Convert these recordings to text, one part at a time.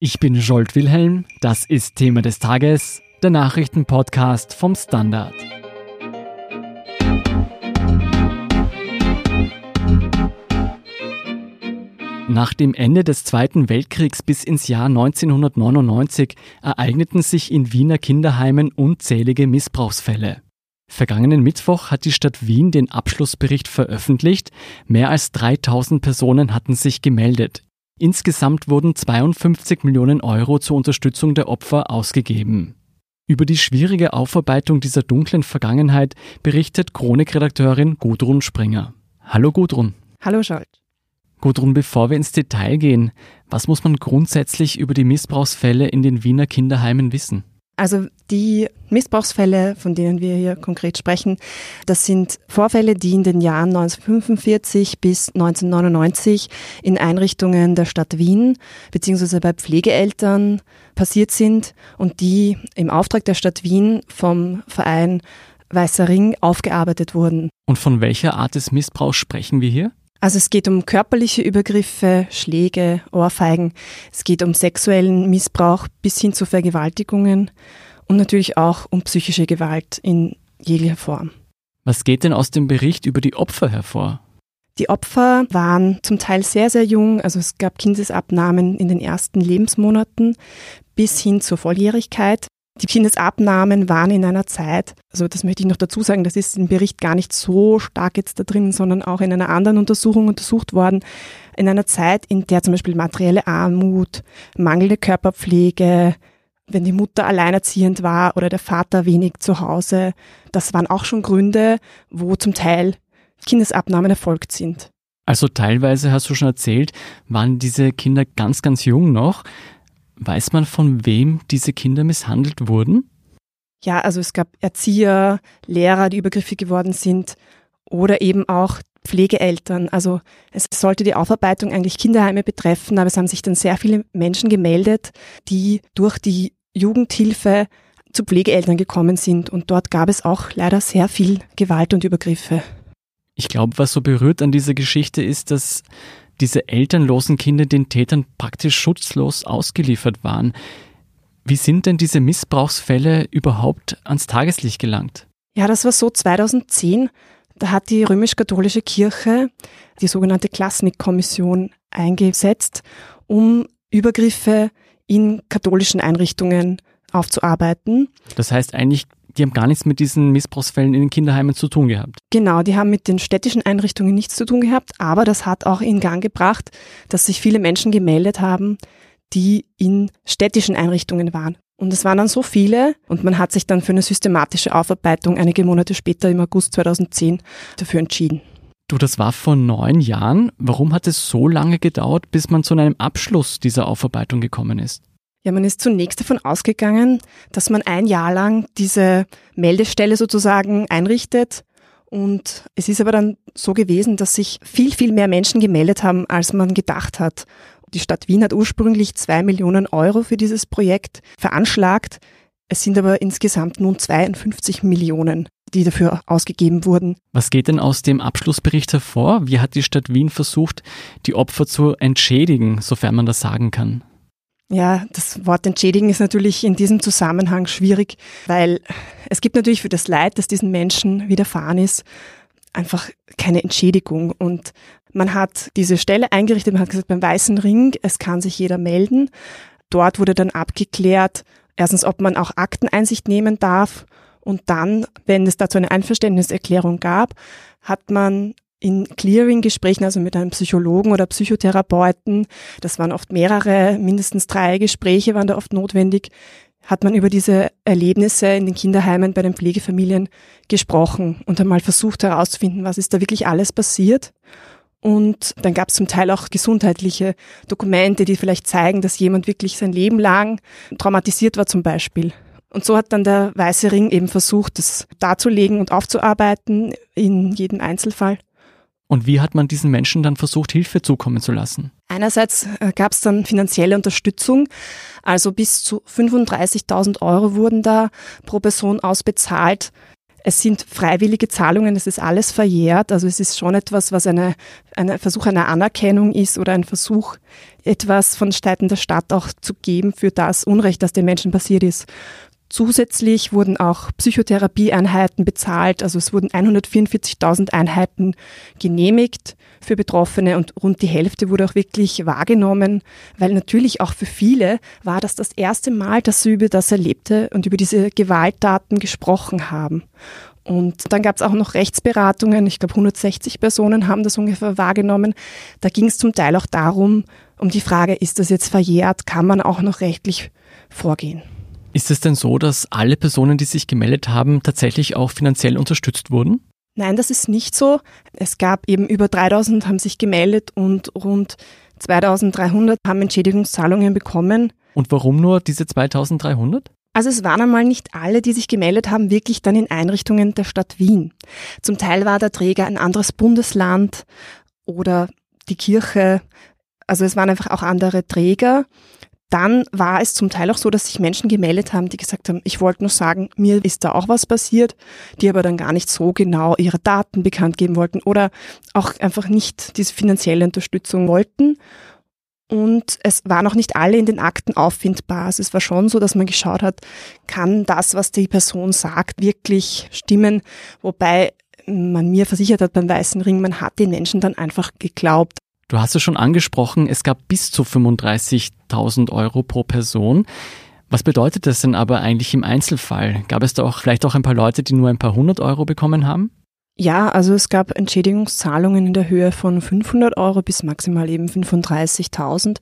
Ich bin Jolt Wilhelm, das ist Thema des Tages, der Nachrichtenpodcast vom Standard. Nach dem Ende des Zweiten Weltkriegs bis ins Jahr 1999 ereigneten sich in Wiener Kinderheimen unzählige Missbrauchsfälle. Vergangenen Mittwoch hat die Stadt Wien den Abschlussbericht veröffentlicht. Mehr als 3000 Personen hatten sich gemeldet. Insgesamt wurden 52 Millionen Euro zur Unterstützung der Opfer ausgegeben. Über die schwierige Aufarbeitung dieser dunklen Vergangenheit berichtet Chronikredakteurin Gudrun Springer. Hallo Gudrun. Hallo Scholt. Gudrun, bevor wir ins Detail gehen, was muss man grundsätzlich über die Missbrauchsfälle in den Wiener Kinderheimen wissen? Also die Missbrauchsfälle, von denen wir hier konkret sprechen, das sind Vorfälle, die in den Jahren 1945 bis 1999 in Einrichtungen der Stadt Wien beziehungsweise bei Pflegeeltern passiert sind und die im Auftrag der Stadt Wien vom Verein Weißer Ring aufgearbeitet wurden. Und von welcher Art des Missbrauchs sprechen wir hier? Also es geht um körperliche Übergriffe, Schläge, Ohrfeigen. Es geht um sexuellen Missbrauch bis hin zu Vergewaltigungen und natürlich auch um psychische Gewalt in jeglicher Form. Was geht denn aus dem Bericht über die Opfer hervor? Die Opfer waren zum Teil sehr, sehr jung, also es gab Kindesabnahmen in den ersten Lebensmonaten bis hin zur Volljährigkeit. Die Kindesabnahmen waren in einer Zeit, also das möchte ich noch dazu sagen, das ist im Bericht gar nicht so stark jetzt da drin, sondern auch in einer anderen Untersuchung untersucht worden, in einer Zeit, in der zum Beispiel materielle Armut, mangelnde Körperpflege, wenn die Mutter alleinerziehend war oder der Vater wenig zu Hause, das waren auch schon Gründe, wo zum Teil Kindesabnahmen erfolgt sind. Also teilweise hast du schon erzählt, waren diese Kinder ganz, ganz jung noch. Weiß man, von wem diese Kinder misshandelt wurden? Ja, also es gab Erzieher, Lehrer, die übergriffig geworden sind oder eben auch Pflegeeltern. Also es sollte die Aufarbeitung eigentlich Kinderheime betreffen, aber es haben sich dann sehr viele Menschen gemeldet, die durch die Jugendhilfe zu Pflegeeltern gekommen sind und dort gab es auch leider sehr viel Gewalt und Übergriffe. Ich glaube, was so berührt an dieser Geschichte ist, dass diese elternlosen Kinder den Tätern praktisch schutzlos ausgeliefert waren. Wie sind denn diese Missbrauchsfälle überhaupt ans Tageslicht gelangt? Ja, das war so 2010. Da hat die römisch-katholische Kirche die sogenannte Klasnik-Kommission eingesetzt, um Übergriffe in katholischen Einrichtungen aufzuarbeiten. Das heißt eigentlich die haben gar nichts mit diesen Missbrauchsfällen in den Kinderheimen zu tun gehabt. Genau, die haben mit den städtischen Einrichtungen nichts zu tun gehabt, aber das hat auch in Gang gebracht, dass sich viele Menschen gemeldet haben, die in städtischen Einrichtungen waren. Und es waren dann so viele und man hat sich dann für eine systematische Aufarbeitung einige Monate später im August 2010 dafür entschieden. Du, das war vor neun Jahren. Warum hat es so lange gedauert, bis man zu einem Abschluss dieser Aufarbeitung gekommen ist? Ja, man ist zunächst davon ausgegangen, dass man ein Jahr lang diese Meldestelle sozusagen einrichtet. Und es ist aber dann so gewesen, dass sich viel, viel mehr Menschen gemeldet haben, als man gedacht hat. Die Stadt Wien hat ursprünglich zwei Millionen Euro für dieses Projekt veranschlagt. Es sind aber insgesamt nun 52 Millionen, die dafür ausgegeben wurden. Was geht denn aus dem Abschlussbericht hervor? Wie hat die Stadt Wien versucht, die Opfer zu entschädigen, sofern man das sagen kann? Ja, das Wort entschädigen ist natürlich in diesem Zusammenhang schwierig, weil es gibt natürlich für das Leid, das diesen Menschen widerfahren ist, einfach keine Entschädigung. Und man hat diese Stelle eingerichtet, man hat gesagt, beim Weißen Ring, es kann sich jeder melden. Dort wurde dann abgeklärt, erstens, ob man auch Akteneinsicht nehmen darf. Und dann, wenn es dazu eine Einverständniserklärung gab, hat man in Clearing-Gesprächen, also mit einem Psychologen oder Psychotherapeuten, das waren oft mehrere, mindestens drei Gespräche waren da oft notwendig, hat man über diese Erlebnisse in den Kinderheimen bei den Pflegefamilien gesprochen und einmal versucht herauszufinden, was ist da wirklich alles passiert. Und dann gab es zum Teil auch gesundheitliche Dokumente, die vielleicht zeigen, dass jemand wirklich sein Leben lang traumatisiert war zum Beispiel. Und so hat dann der Weiße Ring eben versucht, das darzulegen und aufzuarbeiten in jedem Einzelfall. Und wie hat man diesen Menschen dann versucht, Hilfe zukommen zu lassen? Einerseits äh, gab es dann finanzielle Unterstützung, also bis zu 35.000 Euro wurden da pro Person ausbezahlt. Es sind freiwillige Zahlungen, es ist alles verjährt. Also es ist schon etwas, was eine, ein Versuch einer Anerkennung ist oder ein Versuch, etwas von Seiten der Stadt auch zu geben für das Unrecht, das den Menschen passiert ist. Zusätzlich wurden auch Psychotherapieeinheiten bezahlt. Also es wurden 144.000 Einheiten genehmigt für Betroffene und rund die Hälfte wurde auch wirklich wahrgenommen, weil natürlich auch für viele war das das erste Mal, dass sie über das Erlebte und über diese Gewalttaten gesprochen haben. Und dann gab es auch noch Rechtsberatungen. Ich glaube, 160 Personen haben das ungefähr wahrgenommen. Da ging es zum Teil auch darum, um die Frage, ist das jetzt verjährt? Kann man auch noch rechtlich vorgehen? Ist es denn so, dass alle Personen, die sich gemeldet haben, tatsächlich auch finanziell unterstützt wurden? Nein, das ist nicht so. Es gab eben über 3000 haben sich gemeldet und rund 2300 haben Entschädigungszahlungen bekommen. Und warum nur diese 2300? Also es waren einmal nicht alle, die sich gemeldet haben, wirklich dann in Einrichtungen der Stadt Wien. Zum Teil war der Träger ein anderes Bundesland oder die Kirche. Also es waren einfach auch andere Träger. Dann war es zum Teil auch so, dass sich Menschen gemeldet haben, die gesagt haben, ich wollte nur sagen, mir ist da auch was passiert, die aber dann gar nicht so genau ihre Daten bekannt geben wollten oder auch einfach nicht diese finanzielle Unterstützung wollten. Und es waren auch nicht alle in den Akten auffindbar. Also es war schon so, dass man geschaut hat, kann das, was die Person sagt, wirklich stimmen? Wobei man mir versichert hat beim Weißen Ring, man hat den Menschen dann einfach geglaubt. Du hast es schon angesprochen, es gab bis zu 35.000 Euro pro Person. Was bedeutet das denn aber eigentlich im Einzelfall? Gab es da auch vielleicht auch ein paar Leute, die nur ein paar hundert Euro bekommen haben? Ja, also es gab Entschädigungszahlungen in der Höhe von 500 Euro bis maximal eben 35.000.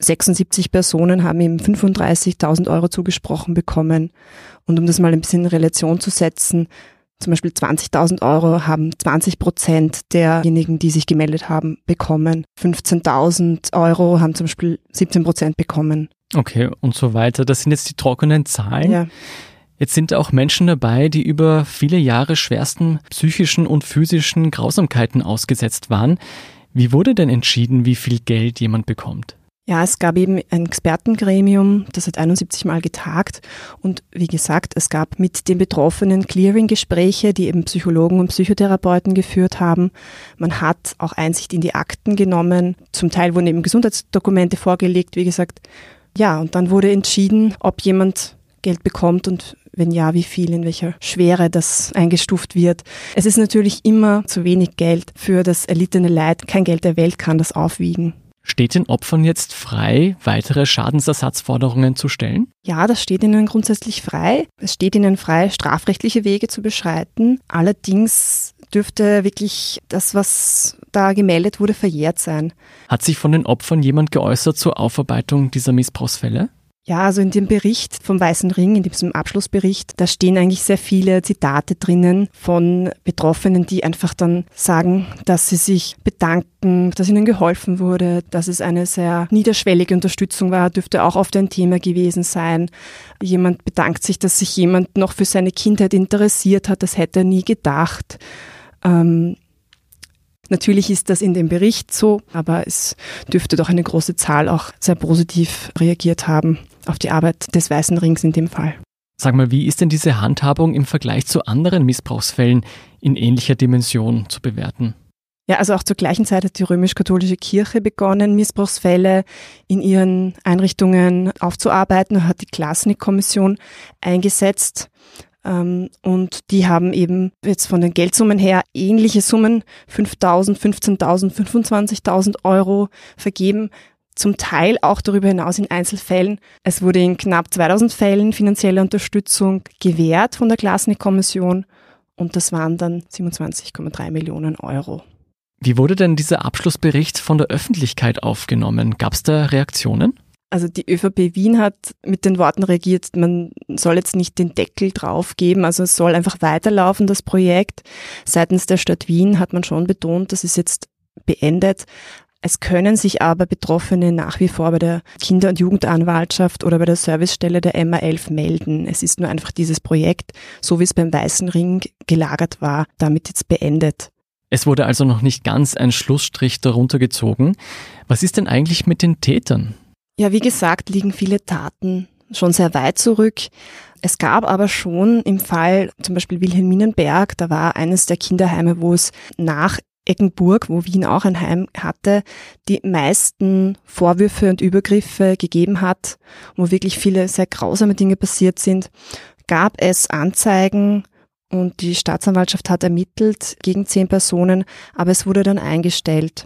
76 Personen haben eben 35.000 Euro zugesprochen bekommen. Und um das mal ein bisschen in Relation zu setzen, zum Beispiel 20.000 Euro haben 20 Prozent derjenigen, die sich gemeldet haben, bekommen. 15.000 Euro haben zum Beispiel 17 Prozent bekommen. Okay, und so weiter. Das sind jetzt die trockenen Zahlen. Ja. Jetzt sind auch Menschen dabei, die über viele Jahre schwersten psychischen und physischen Grausamkeiten ausgesetzt waren. Wie wurde denn entschieden, wie viel Geld jemand bekommt? Ja, es gab eben ein Expertengremium, das hat 71 Mal getagt und wie gesagt, es gab mit den Betroffenen Clearing-Gespräche, die eben Psychologen und Psychotherapeuten geführt haben. Man hat auch Einsicht in die Akten genommen. Zum Teil wurden eben Gesundheitsdokumente vorgelegt, wie gesagt. Ja, und dann wurde entschieden, ob jemand Geld bekommt und wenn ja, wie viel, in welcher Schwere das eingestuft wird. Es ist natürlich immer zu wenig Geld für das erlittene Leid. Kein Geld der Welt kann das aufwiegen. Steht den Opfern jetzt frei, weitere Schadensersatzforderungen zu stellen? Ja, das steht ihnen grundsätzlich frei. Es steht ihnen frei, strafrechtliche Wege zu beschreiten. Allerdings dürfte wirklich das, was da gemeldet wurde, verjährt sein. Hat sich von den Opfern jemand geäußert zur Aufarbeitung dieser Missbrauchsfälle? Ja, also in dem Bericht vom Weißen Ring, in diesem Abschlussbericht, da stehen eigentlich sehr viele Zitate drinnen von Betroffenen, die einfach dann sagen, dass sie sich bedanken, dass ihnen geholfen wurde, dass es eine sehr niederschwellige Unterstützung war, dürfte auch oft ein Thema gewesen sein. Jemand bedankt sich, dass sich jemand noch für seine Kindheit interessiert hat, das hätte er nie gedacht. Ähm, Natürlich ist das in dem Bericht so, aber es dürfte doch eine große Zahl auch sehr positiv reagiert haben auf die Arbeit des Weißen Rings in dem Fall. Sag mal, wie ist denn diese Handhabung im Vergleich zu anderen Missbrauchsfällen in ähnlicher Dimension zu bewerten? Ja, also auch zur gleichen Zeit hat die römisch-katholische Kirche begonnen, Missbrauchsfälle in ihren Einrichtungen aufzuarbeiten, hat die Klasnik-Kommission eingesetzt. Ähm, und die haben eben jetzt von den Geldsummen her ähnliche Summen, 5.000, 15.000, 25.000 Euro vergeben. Zum Teil auch darüber hinaus in Einzelfällen. Es wurde in knapp 2000 Fällen finanzielle Unterstützung gewährt von der Glasnik-Kommission und das waren dann 27,3 Millionen Euro. Wie wurde denn dieser Abschlussbericht von der Öffentlichkeit aufgenommen? Gab es da Reaktionen? Also die ÖVP Wien hat mit den Worten reagiert, man soll jetzt nicht den Deckel drauf geben, also es soll einfach weiterlaufen, das Projekt. Seitens der Stadt Wien hat man schon betont, das ist jetzt beendet. Es können sich aber Betroffene nach wie vor bei der Kinder- und Jugendanwaltschaft oder bei der Servicestelle der MA11 melden. Es ist nur einfach dieses Projekt, so wie es beim Weißen Ring gelagert war, damit jetzt beendet. Es wurde also noch nicht ganz ein Schlussstrich darunter gezogen. Was ist denn eigentlich mit den Tätern? Ja, wie gesagt, liegen viele Taten schon sehr weit zurück. Es gab aber schon im Fall zum Beispiel Wilhelminenberg, da war eines der Kinderheime, wo es nach Eggenburg, wo Wien auch ein Heim hatte, die meisten Vorwürfe und Übergriffe gegeben hat, wo wirklich viele sehr grausame Dinge passiert sind, gab es Anzeigen und die Staatsanwaltschaft hat ermittelt gegen zehn Personen, aber es wurde dann eingestellt.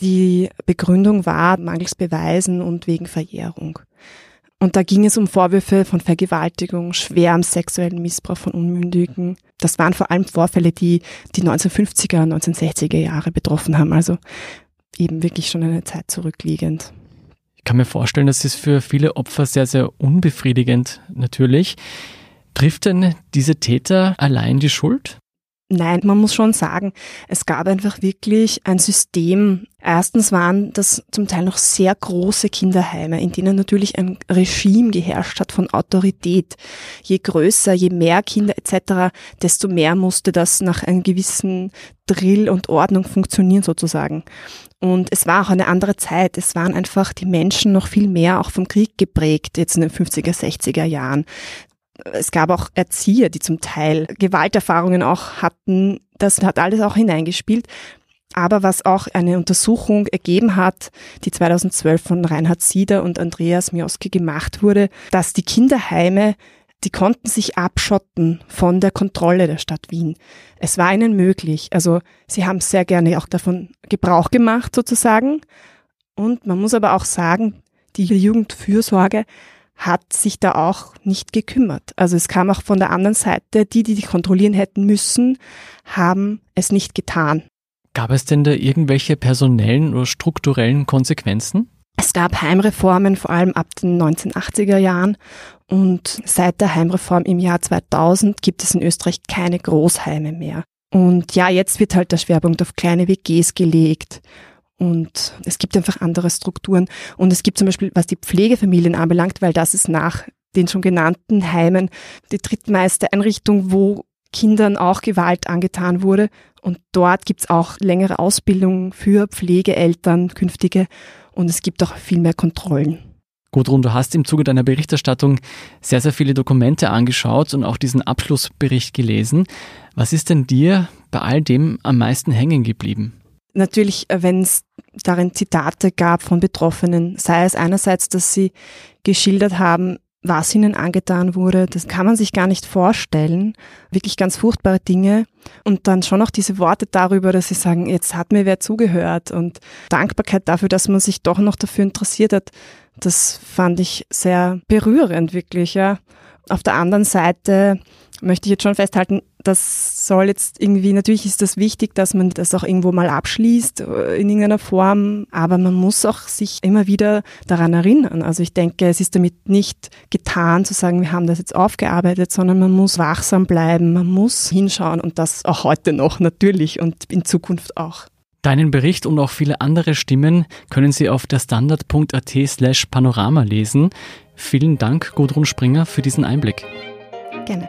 Die Begründung war mangels Beweisen und wegen Verjährung. Und da ging es um Vorwürfe von Vergewaltigung, schwerem sexuellen Missbrauch von Unmündigen. Das waren vor allem Vorfälle, die die 1950er und 1960er Jahre betroffen haben. Also eben wirklich schon eine Zeit zurückliegend. Ich kann mir vorstellen, das ist für viele Opfer sehr, sehr unbefriedigend natürlich. Trifft denn diese Täter allein die Schuld? Nein, man muss schon sagen, es gab einfach wirklich ein System. Erstens waren das zum Teil noch sehr große Kinderheime, in denen natürlich ein Regime geherrscht hat von Autorität. Je größer, je mehr Kinder etc., desto mehr musste das nach einem gewissen Drill und Ordnung funktionieren sozusagen. Und es war auch eine andere Zeit. Es waren einfach die Menschen noch viel mehr auch vom Krieg geprägt, jetzt in den 50er, 60er Jahren es gab auch Erzieher, die zum Teil Gewalterfahrungen auch hatten. Das hat alles auch hineingespielt. Aber was auch eine Untersuchung ergeben hat, die 2012 von Reinhard Sieder und Andreas Mioski gemacht wurde, dass die Kinderheime, die konnten sich abschotten von der Kontrolle der Stadt Wien. Es war ihnen möglich. Also sie haben sehr gerne auch davon Gebrauch gemacht sozusagen. Und man muss aber auch sagen, die Jugendfürsorge hat sich da auch nicht gekümmert. Also es kam auch von der anderen Seite, die, die die kontrollieren hätten müssen, haben es nicht getan. Gab es denn da irgendwelche personellen oder strukturellen Konsequenzen? Es gab Heimreformen, vor allem ab den 1980er Jahren. Und seit der Heimreform im Jahr 2000 gibt es in Österreich keine Großheime mehr. Und ja, jetzt wird halt der Schwerpunkt auf kleine WGs gelegt. Und es gibt einfach andere Strukturen. Und es gibt zum Beispiel, was die Pflegefamilien anbelangt, weil das ist nach den schon genannten Heimen die drittmeiste Einrichtung, wo Kindern auch Gewalt angetan wurde. Und dort gibt's auch längere Ausbildung für Pflegeeltern, künftige. Und es gibt auch viel mehr Kontrollen. Gudrun, du hast im Zuge deiner Berichterstattung sehr, sehr viele Dokumente angeschaut und auch diesen Abschlussbericht gelesen. Was ist denn dir bei all dem am meisten hängen geblieben? Natürlich, äh, wenn es darin Zitate gab von Betroffenen, sei es einerseits, dass sie geschildert haben, was ihnen angetan wurde, das kann man sich gar nicht vorstellen. Wirklich ganz furchtbare Dinge. Und dann schon auch diese Worte darüber, dass sie sagen, jetzt hat mir wer zugehört und Dankbarkeit dafür, dass man sich doch noch dafür interessiert hat. Das fand ich sehr berührend, wirklich, ja. Auf der anderen Seite möchte ich jetzt schon festhalten, das soll jetzt irgendwie, natürlich ist das wichtig, dass man das auch irgendwo mal abschließt äh, in irgendeiner Form, aber man muss auch sich immer wieder daran erinnern. Also ich denke, es ist damit nicht getan zu sagen, wir haben das jetzt aufgearbeitet, sondern man muss wachsam bleiben, man muss hinschauen und das auch heute noch natürlich und in Zukunft auch. Deinen Bericht und auch viele andere Stimmen können Sie auf der standard.at slash panorama lesen. Vielen Dank, Gudrun Springer, für diesen Einblick. Gerne.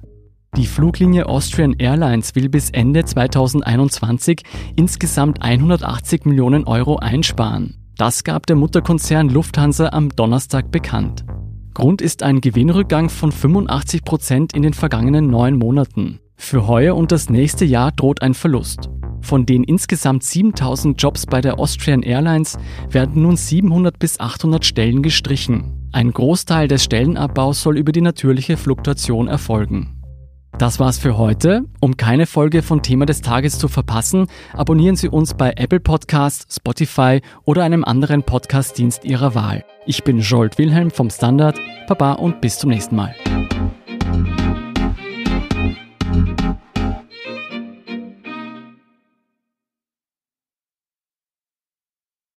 Die Fluglinie Austrian Airlines will bis Ende 2021 insgesamt 180 Millionen Euro einsparen. Das gab der Mutterkonzern Lufthansa am Donnerstag bekannt. Grund ist ein Gewinnrückgang von 85 Prozent in den vergangenen neun Monaten. Für heuer und das nächste Jahr droht ein Verlust. Von den insgesamt 7000 Jobs bei der Austrian Airlines werden nun 700 bis 800 Stellen gestrichen. Ein Großteil des Stellenabbaus soll über die natürliche Fluktuation erfolgen. Das war's für heute. Um keine Folge von Thema des Tages zu verpassen, abonnieren Sie uns bei Apple Podcasts, Spotify oder einem anderen Podcast-Dienst Ihrer Wahl. Ich bin Jolt Wilhelm vom Standard. Baba und bis zum nächsten Mal.